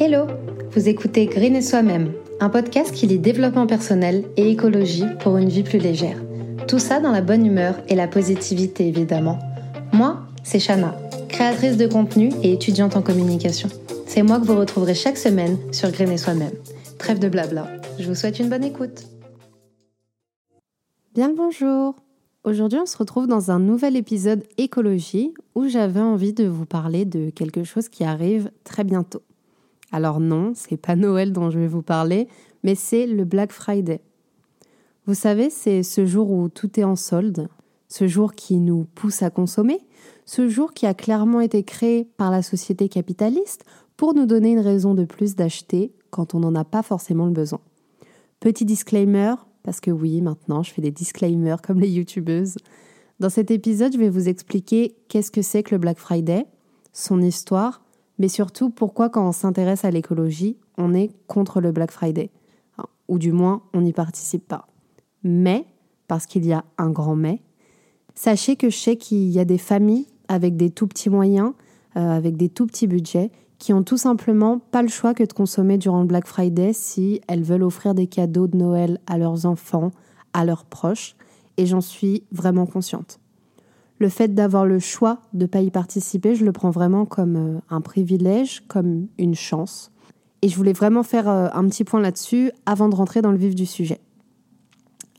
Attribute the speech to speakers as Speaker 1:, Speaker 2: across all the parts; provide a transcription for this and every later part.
Speaker 1: Hello Vous écoutez Green et Soi-même, un podcast qui lit développement personnel et écologie pour une vie plus légère. Tout ça dans la bonne humeur et la positivité évidemment. Moi, c'est Shana, créatrice de contenu et étudiante en communication. C'est moi que vous retrouverez chaque semaine sur Green et Soi-même. Trêve de blabla, je vous souhaite une bonne écoute.
Speaker 2: Bien le bonjour Aujourd'hui, on se retrouve dans un nouvel épisode écologie où j'avais envie de vous parler de quelque chose qui arrive très bientôt. Alors non, c'est pas Noël dont je vais vous parler, mais c'est le Black Friday. Vous savez, c'est ce jour où tout est en solde, ce jour qui nous pousse à consommer, ce jour qui a clairement été créé par la société capitaliste pour nous donner une raison de plus d'acheter quand on n'en a pas forcément le besoin. Petit disclaimer, parce que oui, maintenant je fais des disclaimers comme les youtubeuses. Dans cet épisode, je vais vous expliquer qu'est-ce que c'est que le Black Friday, son histoire, mais surtout pourquoi quand on s'intéresse à l'écologie, on est contre le Black Friday? Ou du moins, on n'y participe pas. Mais, parce qu'il y a un grand mais, sachez que je sais qu'il y a des familles avec des tout petits moyens, euh, avec des tout petits budgets, qui ont tout simplement pas le choix que de consommer durant le Black Friday si elles veulent offrir des cadeaux de Noël à leurs enfants, à leurs proches, et j'en suis vraiment consciente le fait d'avoir le choix de ne pas y participer, je le prends vraiment comme euh, un privilège, comme une chance. Et je voulais vraiment faire euh, un petit point là-dessus avant de rentrer dans le vif du sujet.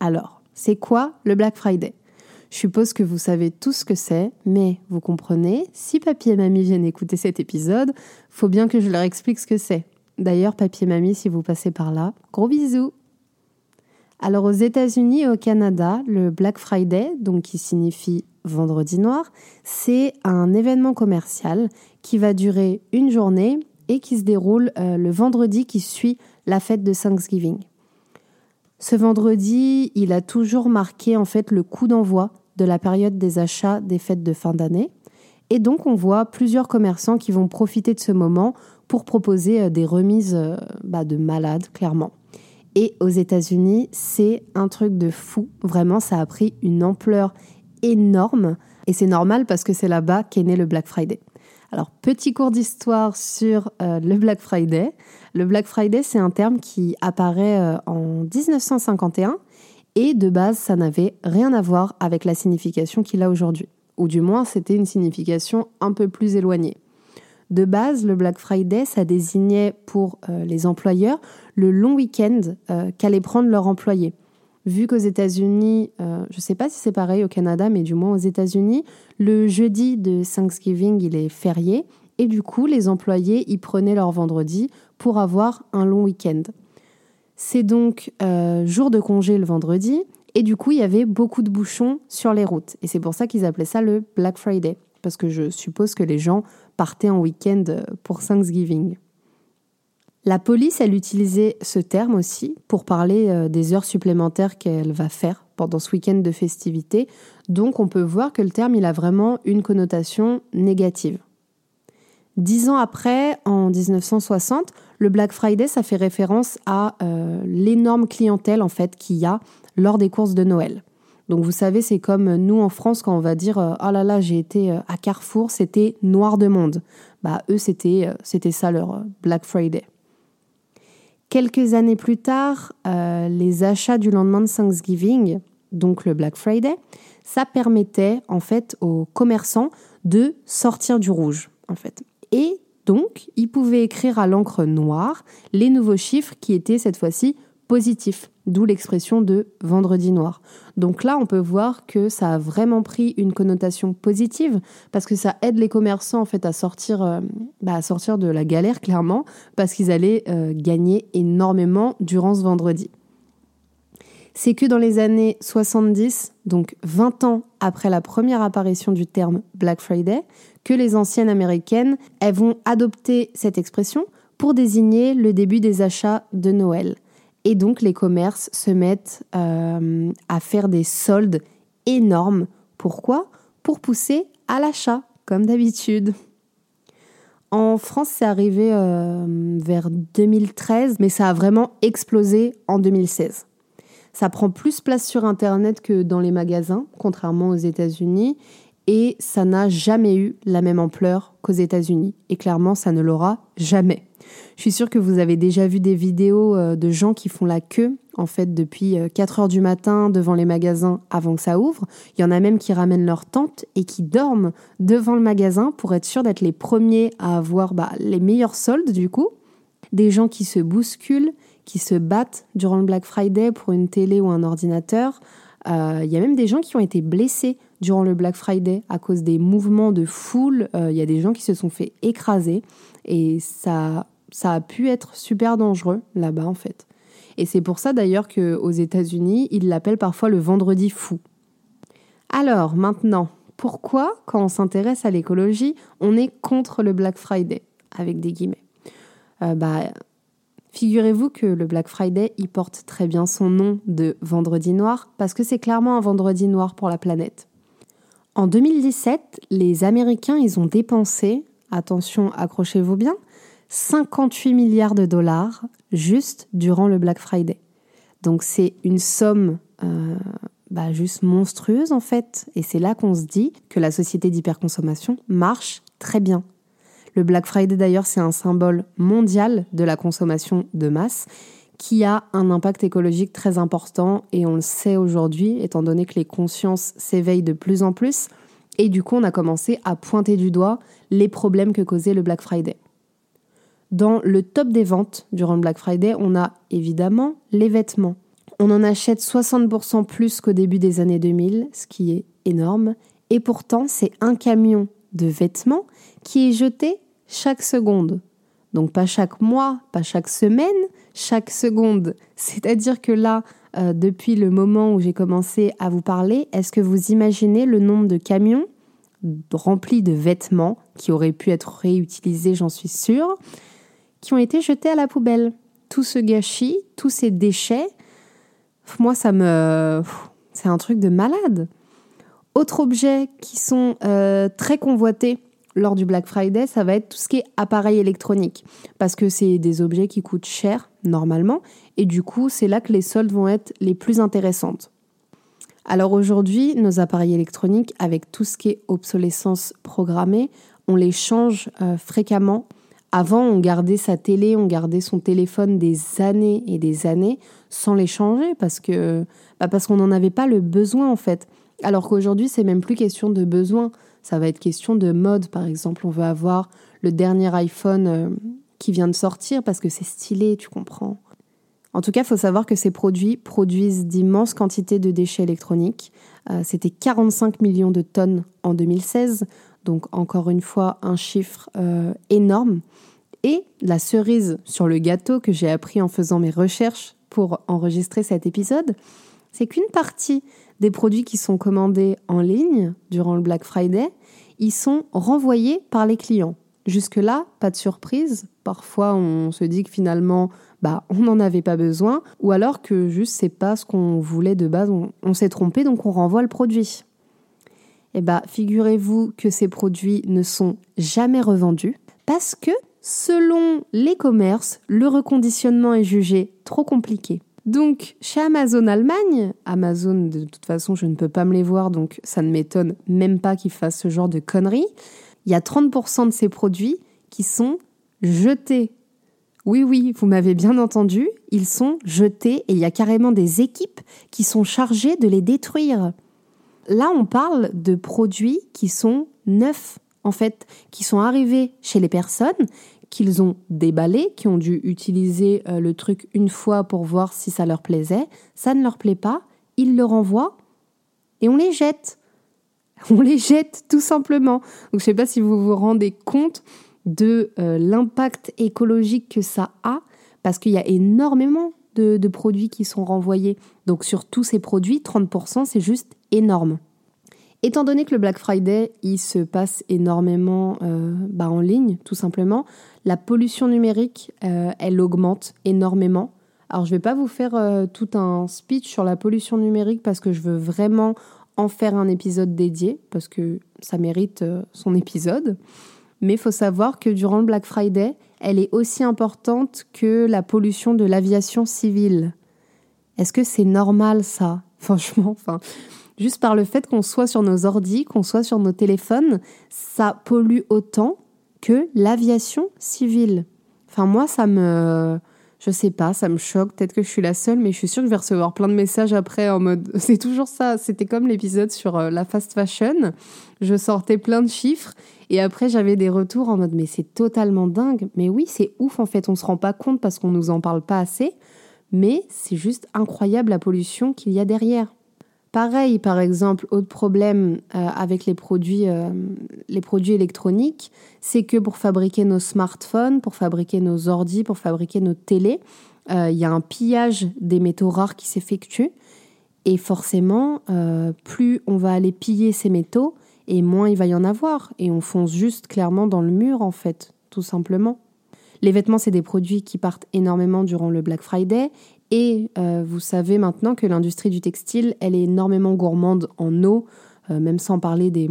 Speaker 2: Alors, c'est quoi le Black Friday? Je suppose que vous savez tout ce que c'est, mais vous comprenez, si papy et mamie viennent écouter cet épisode, faut bien que je leur explique ce que c'est. D'ailleurs, papy et mamie, si vous passez par là, gros bisous alors aux États-Unis et au Canada, le Black Friday, donc qui signifie vendredi noir, c'est un événement commercial qui va durer une journée et qui se déroule euh, le vendredi qui suit la fête de Thanksgiving. Ce vendredi, il a toujours marqué en fait le coup d'envoi de la période des achats des fêtes de fin d'année. Et donc on voit plusieurs commerçants qui vont profiter de ce moment pour proposer euh, des remises euh, bah, de malades, clairement. Et aux États-Unis, c'est un truc de fou. Vraiment, ça a pris une ampleur énorme. Et c'est normal parce que c'est là-bas qu'est né le Black Friday. Alors, petit cours d'histoire sur euh, le Black Friday. Le Black Friday, c'est un terme qui apparaît euh, en 1951 et de base, ça n'avait rien à voir avec la signification qu'il a aujourd'hui. Ou du moins, c'était une signification un peu plus éloignée. De base, le Black Friday, ça désignait pour euh, les employeurs le long week-end qu'allaient prendre leurs employés. Vu qu'aux États-Unis, euh, je ne sais pas si c'est pareil au Canada, mais du moins aux États-Unis, le jeudi de Thanksgiving, il est férié. Et du coup, les employés y prenaient leur vendredi pour avoir un long week-end. C'est donc jour de congé le vendredi. Et du coup, il y avait beaucoup de bouchons sur les routes. Et c'est pour ça qu'ils appelaient ça le Black Friday. Parce que je suppose que les gens partaient en week-end pour Thanksgiving. La police, elle utilisait ce terme aussi pour parler euh, des heures supplémentaires qu'elle va faire pendant ce week-end de festivité. Donc on peut voir que le terme, il a vraiment une connotation négative. Dix ans après, en 1960, le Black Friday, ça fait référence à euh, l'énorme clientèle en fait qu'il y a lors des courses de Noël. Donc vous savez, c'est comme nous en France quand on va dire euh, oh là là, j'ai été à Carrefour, c'était noir de monde. Bah eux c'était c'était ça leur Black Friday. Quelques années plus tard, euh, les achats du lendemain de Thanksgiving, donc le Black Friday, ça permettait en fait aux commerçants de sortir du rouge en fait. Et donc, ils pouvaient écrire à l'encre noire les nouveaux chiffres qui étaient cette fois-ci positifs, d'où l'expression de vendredi noir. Donc là, on peut voir que ça a vraiment pris une connotation positive parce que ça aide les commerçants en fait à sortir, euh, bah, à sortir de la galère clairement parce qu'ils allaient euh, gagner énormément durant ce vendredi. C'est que dans les années 70, donc 20 ans après la première apparition du terme Black Friday, que les anciennes américaines elles vont adopter cette expression pour désigner le début des achats de Noël. Et donc les commerces se mettent euh, à faire des soldes énormes. Pourquoi? Pour pousser à l'achat, comme d'habitude. En France, c'est arrivé euh, vers 2013, mais ça a vraiment explosé en 2016. Ça prend plus place sur Internet que dans les magasins, contrairement aux États-Unis. Et ça n'a jamais eu la même ampleur qu'aux États-Unis. Et clairement, ça ne l'aura jamais. Je suis sûre que vous avez déjà vu des vidéos euh, de gens qui font la queue, en fait, depuis 4 euh, heures du matin devant les magasins avant que ça ouvre. Il y en a même qui ramènent leur tente et qui dorment devant le magasin pour être sûrs d'être les premiers à avoir bah, les meilleurs soldes, du coup. Des gens qui se bousculent, qui se battent durant le Black Friday pour une télé ou un ordinateur. Euh, il y a même des gens qui ont été blessés durant le Black Friday à cause des mouvements de foule. Il y a des gens qui se sont fait écraser et ça ça a pu être super dangereux là-bas en fait. Et c'est pour ça d'ailleurs qu'aux États-Unis, ils l'appellent parfois le vendredi fou. Alors maintenant, pourquoi quand on s'intéresse à l'écologie, on est contre le Black Friday? Avec des guillemets euh, bah, Figurez-vous que le Black Friday, il porte très bien son nom de vendredi noir parce que c'est clairement un vendredi noir pour la planète. En 2017, les Américains, ils ont dépensé, attention, accrochez-vous bien, 58 milliards de dollars juste durant le Black Friday. Donc c'est une somme euh, bah, juste monstrueuse en fait. Et c'est là qu'on se dit que la société d'hyperconsommation marche très bien. Le Black Friday d'ailleurs c'est un symbole mondial de la consommation de masse qui a un impact écologique très important et on le sait aujourd'hui étant donné que les consciences s'éveillent de plus en plus. Et du coup on a commencé à pointer du doigt les problèmes que causait le Black Friday. Dans le top des ventes durant le Black Friday, on a évidemment les vêtements. On en achète 60% plus qu'au début des années 2000, ce qui est énorme. Et pourtant, c'est un camion de vêtements qui est jeté chaque seconde. Donc pas chaque mois, pas chaque semaine, chaque seconde. C'est-à-dire que là, euh, depuis le moment où j'ai commencé à vous parler, est-ce que vous imaginez le nombre de camions remplis de vêtements qui auraient pu être réutilisés, j'en suis sûre, qui ont été jetés à la poubelle? Tout ce gâchis, tous ces déchets, moi, ça me. C'est un truc de malade. Autres objets qui sont euh, très convoités lors du Black Friday, ça va être tout ce qui est appareil électronique. Parce que c'est des objets qui coûtent cher, normalement. Et du coup, c'est là que les soldes vont être les plus intéressantes. Alors aujourd'hui, nos appareils électroniques, avec tout ce qui est obsolescence programmée, on les change euh, fréquemment avant, on gardait sa télé, on gardait son téléphone des années et des années sans les changer parce que bah parce qu'on n'en avait pas le besoin en fait. Alors qu'aujourd'hui, c'est même plus question de besoin, ça va être question de mode par exemple. On veut avoir le dernier iPhone euh, qui vient de sortir parce que c'est stylé, tu comprends. En tout cas, il faut savoir que ces produits produisent d'immenses quantités de déchets électroniques. Euh, c'était 45 millions de tonnes en 2016. Donc encore une fois, un chiffre euh, énorme. Et la cerise sur le gâteau que j'ai appris en faisant mes recherches pour enregistrer cet épisode, c'est qu'une partie des produits qui sont commandés en ligne durant le Black Friday, ils sont renvoyés par les clients. Jusque-là, pas de surprise. Parfois, on se dit que finalement, bah, on n'en avait pas besoin, ou alors que juste c'est pas ce qu'on voulait de base, on, s'est trompé, donc on renvoie le produit eh ben, figurez-vous que ces produits ne sont jamais revendus parce que, selon les commerces, le reconditionnement est jugé trop compliqué. Donc, chez Amazon Allemagne, Amazon, de toute façon, je ne peux pas me les voir, donc ça ne m'étonne même pas qu'ils fassent ce genre de conneries. Il y a 30% de ces produits qui sont jetés. Oui, oui, vous m'avez bien entendu, ils sont jetés et il y a carrément des équipes qui sont chargées de les détruire. Là, on parle de produits qui sont neufs, en fait, qui sont arrivés chez les personnes, qu'ils ont déballés, qui ont dû utiliser euh, le truc une fois pour voir si ça leur plaisait. Ça ne leur plaît pas, ils le renvoient et on les jette. On les jette tout simplement. Donc je ne sais pas si vous vous rendez compte de euh, l'impact écologique que ça a, parce qu'il y a énormément de, produits qui sont renvoyés. Donc sur tous ces produits, 30%, c'est juste énorme. Étant donné que le Black Friday, il se passe énormément euh, bah, en ligne, tout simplement, la pollution numérique, euh, elle augmente énormément. Alors, je ne vais pas vous faire euh, tout un speech sur la pollution numérique parce que je veux vraiment en faire un épisode dédié, parce que ça mérite son épisode. Mais il faut savoir que durant le Black Friday, elle est aussi importante que la pollution de l'aviation civile. Est-ce que c'est normal ça? Franchement, enfin, Juste par le fait qu'on soit sur nos ordis, qu'on soit sur nos téléphones, ça pollue autant que l'aviation civile. Enfin, moi, ça me. Je sais pas, ça me choque. Peut-être que je suis la seule, mais je suis sûre que je vais recevoir plein de messages après en mode. C'est toujours ça. C'était comme l'épisode sur euh, la fast fashion. Je sortais plein de chiffres et après j'avais des retours en mode mais c'est totalement dingue. Mais oui, c'est ouf en fait. On se rend pas compte parce qu'on nous en parle pas assez. Mais c'est juste incroyable la pollution qu'il y a derrière. Pareil, par exemple, autre problème euh, avec les produits, euh, les produits électroniques, c'est que pour fabriquer nos smartphones, pour fabriquer nos ordis, pour fabriquer nos télés, euh, il y a un pillage des métaux rares qui s'effectue. Et forcément, plus on va aller piller ces métaux, et moins il va y en avoir. Et on fonce juste clairement dans le mur, en fait, tout simplement. Les vêtements, c'est des produits qui partent énormément durant le Black Friday et euh, vous savez maintenant que l'industrie du textile, elle est énormément gourmande en eau, euh, même sans parler des,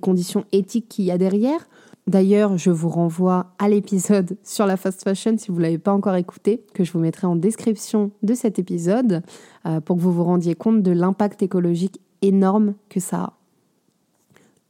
Speaker 2: conditions éthiques qu'il y a derrière. D'ailleurs, je vous renvoie à l'épisode sur la fast fashion si vous ne l'avez pas encore écouté, que je vous mettrai en description de cet épisode, euh, pour que vous vous rendiez compte de l'impact écologique énorme que ça a.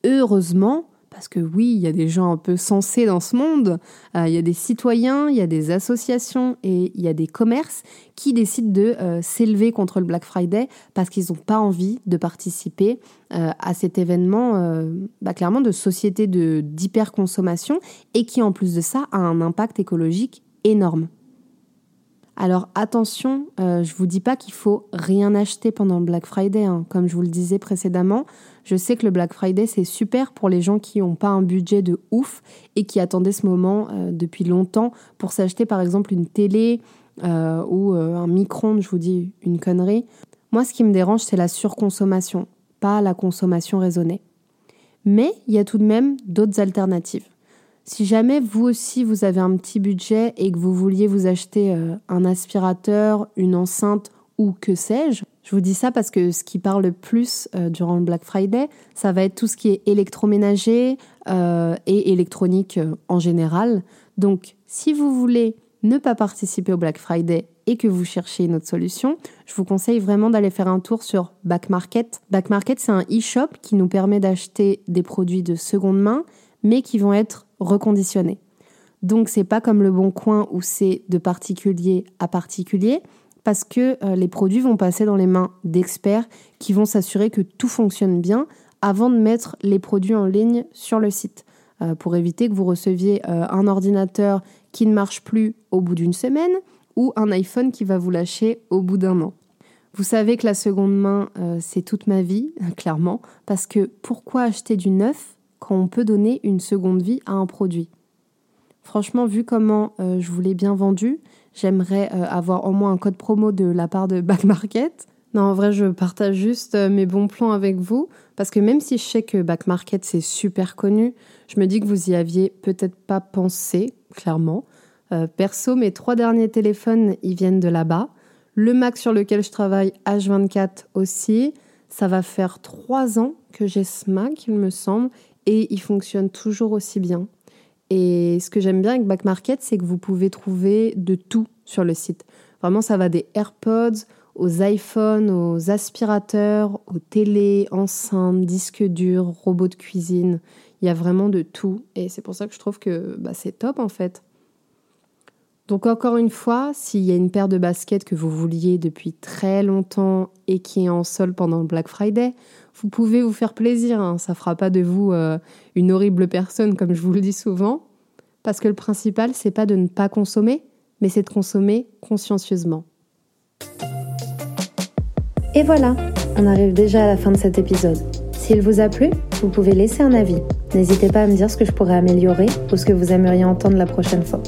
Speaker 2: Heureusement, parce que oui, il y a des gens un peu sensés dans ce monde, euh, il y a des citoyens, il y a des associations et il y a des commerces qui décident de euh, s'élever contre le Black Friday parce qu'ils n'ont pas envie de participer euh, à cet événement bah, clairement de société d'hyperconsommation et qui en plus de ça a un impact écologique énorme. Alors attention, euh, je vous dis pas qu'il faut rien acheter pendant le Black Friday, hein. comme je vous le disais précédemment. Je sais que le Black Friday c'est super pour les gens qui n'ont pas un budget de ouf et qui attendaient ce moment euh, depuis longtemps pour s'acheter par exemple une télé euh, ou un micro-ondes, je vous dis une connerie. Moi ce qui me dérange c'est la surconsommation, pas la consommation raisonnée. Mais il y a tout de même d'autres alternatives. Si jamais vous aussi vous avez un petit budget et que vous vouliez vous acheter euh, un aspirateur, une enceinte ou que sais-je, je vous dis ça parce que ce qui parle le plus euh, durant le Black Friday, ça va être tout ce qui est électroménager euh, et électronique en général. Donc si vous voulez ne pas participer au Black Friday et que vous cherchez une autre solution, je vous conseille vraiment d'aller faire un tour sur Back Market. Back Market, c'est un e-shop qui nous permet d'acheter des produits de seconde main, mais qui vont être reconditionnés. Donc c'est pas comme le bon coin où c'est de particulier à particulier parce que euh, les produits vont passer dans les mains d'experts qui vont s'assurer que tout fonctionne bien avant de mettre les produits en ligne sur le site euh, pour éviter que vous receviez euh, un ordinateur qui ne marche plus au bout d'une semaine ou un iPhone qui va vous lâcher au bout d'un an. Vous savez que la seconde main, c'est toute ma vie, clairement, parce que pourquoi acheter du neuf quand on peut donner une seconde vie à un produit? Franchement, vu comment je vous l'ai bien vendu, j'aimerais euh, avoir au moins un code promo de la part de Back Market. Non, en vrai, je partage juste euh, mes bons plans avec vous, parce que même si je sais que Back Market, c'est super connu, je me dis que vous y aviez peut-être pas pensé, clairement. perso, mes trois derniers téléphones, ils viennent de là-bas. Le Mac sur lequel je travaille, H24 aussi. Ça va faire trois ans que j'ai ce Mac, il me semble, et il fonctionne toujours aussi bien. Et ce que j'aime bien avec Back Market, c'est que vous pouvez trouver de tout sur le site. Vraiment, ça va des AirPods aux iPhones, aux aspirateurs, aux télés, enceintes, disques durs, robots de cuisine. Il y a vraiment de tout. Et c'est pour ça que je trouve que bah, c'est top en fait. Donc encore une fois, s'il y a une paire de baskets que vous vouliez depuis très longtemps et qui est en sol pendant le Black Friday, vous pouvez vous faire plaisir. Hein. Ça fera pas de vous euh, une horrible personne, comme je vous le dis souvent. Parce que le principal, c'est pas de ne pas consommer, mais c'est de consommer consciencieusement.
Speaker 1: Et voilà, on arrive déjà à la fin de cet épisode. S'il vous a plu, vous pouvez laisser un avis. N'hésitez pas à me dire ce que je pourrais améliorer ou ce que vous aimeriez entendre la prochaine fois.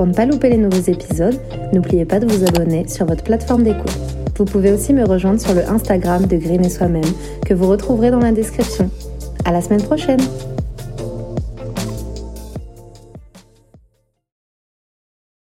Speaker 1: Pour ne pas louper les nouveaux épisodes, n'oubliez pas de vous abonner sur votre plateforme d'écoute. Vous pouvez aussi me rejoindre sur le Instagram de Green et Soi-même que vous retrouverez dans la description. À la semaine prochaine!